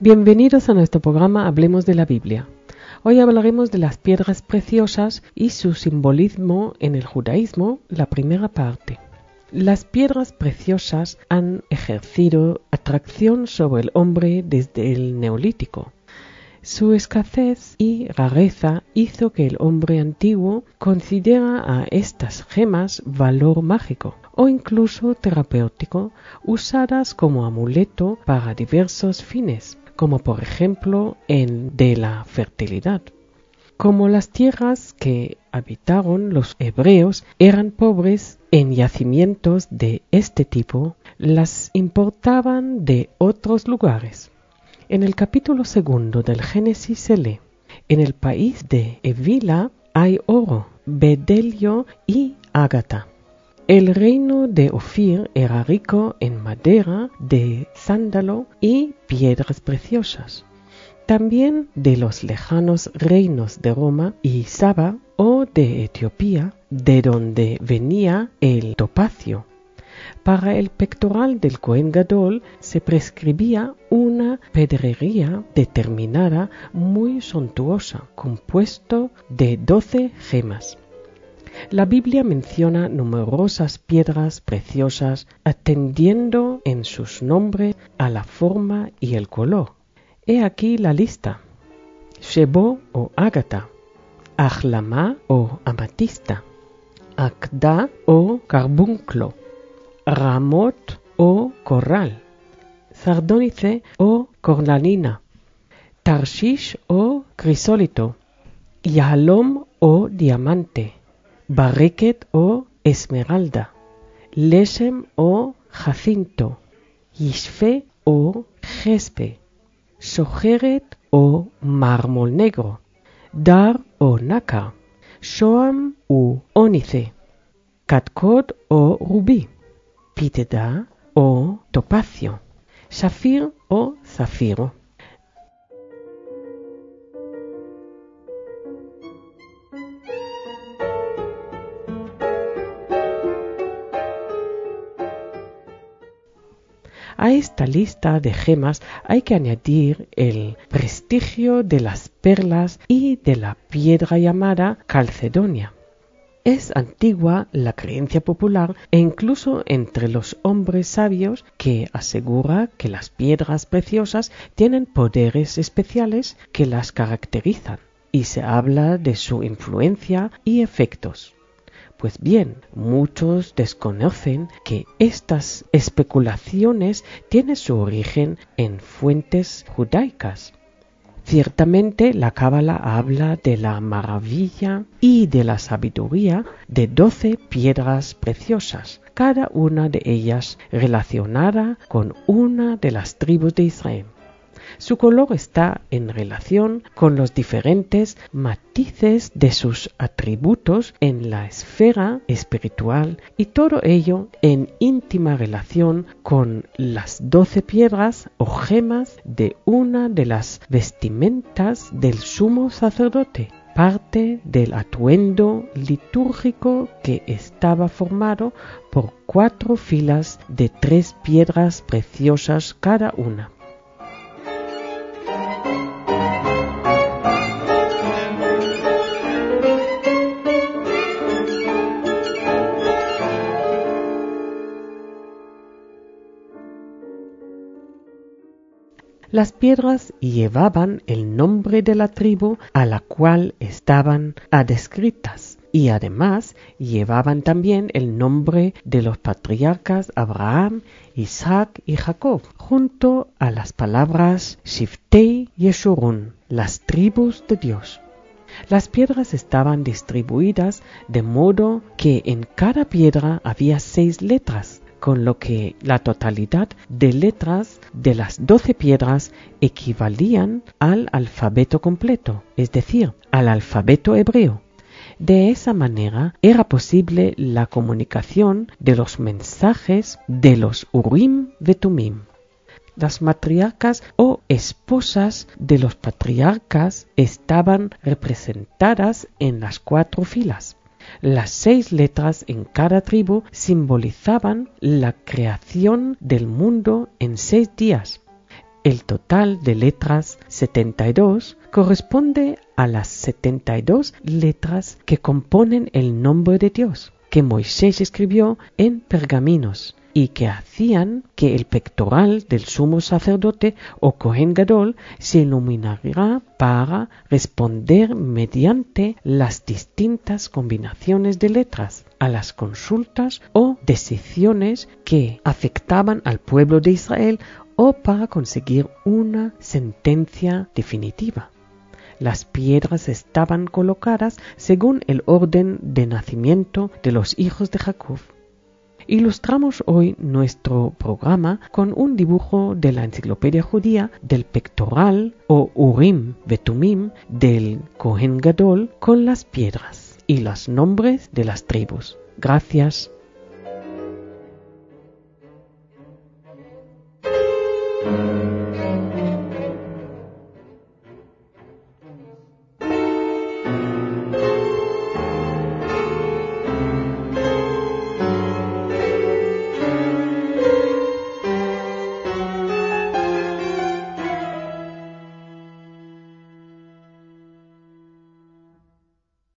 Bienvenidos a nuestro programa Hablemos de la Biblia. Hoy hablaremos de las piedras preciosas y su simbolismo en el judaísmo, la primera parte. Las piedras preciosas han ejercido atracción sobre el hombre desde el neolítico. Su escasez y rareza hizo que el hombre antiguo considera a estas gemas valor mágico o incluso terapéutico usadas como amuleto para diversos fines, como por ejemplo en de la fertilidad. Como las tierras que habitaron los hebreos eran pobres en yacimientos de este tipo, las importaban de otros lugares. En el capítulo segundo del Génesis se lee, en el país de Evila hay oro, bedelio y ágata. El reino de Ofir era rico en madera de sándalo y piedras preciosas. También de los lejanos reinos de Roma y Saba o de Etiopía, de donde venía el topacio, para el pectoral del Cohen Gadol se prescribía una pedrería determinada muy suntuosa, compuesto de doce gemas. La Biblia menciona numerosas piedras preciosas atendiendo en sus nombres a la forma y el color. He aquí la lista. Shebo o ágata, Ajlama o amatista, Akda o carbunclo, ramot o corral, sardónice o cornalina, tarshish o crisólito, yahalom o diamante, ברקת או אסמרלדה, לשם או חפינטו, ישפה או חספה, שוחרת או מרמול נגרו, דר או נקר, שוהם הוא אוניתה, קדקוד או רובי, פיתדה או טופסיו, שפיר או ספירו. A esta lista de gemas hay que añadir el prestigio de las perlas y de la piedra llamada calcedonia. Es antigua la creencia popular e incluso entre los hombres sabios que asegura que las piedras preciosas tienen poderes especiales que las caracterizan y se habla de su influencia y efectos. Pues bien, muchos desconocen que estas especulaciones tienen su origen en fuentes judaicas Ciertamente la Cábala habla de la maravilla y de la sabiduría de doce piedras preciosas, cada una de ellas relacionada con una de las tribus de Israel. Su color está en relación con los diferentes matices de sus atributos en la esfera espiritual y todo ello en íntima relación con las doce piedras o gemas de una de las vestimentas del sumo sacerdote parte del atuendo litúrgico que estaba formado por cuatro filas de tres piedras preciosas cada una. Las piedras llevaban el nombre de la tribu a la cual estaban adscritas y además llevaban también el nombre de los patriarcas Abraham, Isaac y Jacob, junto a las palabras Shiftei Yeshurun, las tribus de Dios. Las piedras estaban distribuidas de modo que en cada piedra había seis letras, con lo que la totalidad de letras de las doce piedras equivalían al alfabeto completo, es decir, al alfabeto hebreo. De esa manera era posible la comunicación de los mensajes de los Urim Vetumim. Las matriarcas o esposas de los patriarcas estaban representadas en las cuatro filas. Las seis letras en cada tribu simbolizaban la creación del mundo en seis días. El total de letras 72 corresponde a las 72 letras que componen el nombre de Dios que Moisés escribió en pergaminos y que hacían que el pectoral del sumo sacerdote o Cohen Gadol se iluminara para responder mediante las distintas combinaciones de letras a las consultas o decisiones que afectaban al pueblo de Israel o para conseguir una sentencia definitiva. Las piedras estaban colocadas según el orden de nacimiento de los hijos de Jacob. Ilustramos hoy nuestro programa con un dibujo de la enciclopedia judía del pectoral o Urim Betumim del Kohen Gadol con las piedras y los nombres de las tribus. Gracias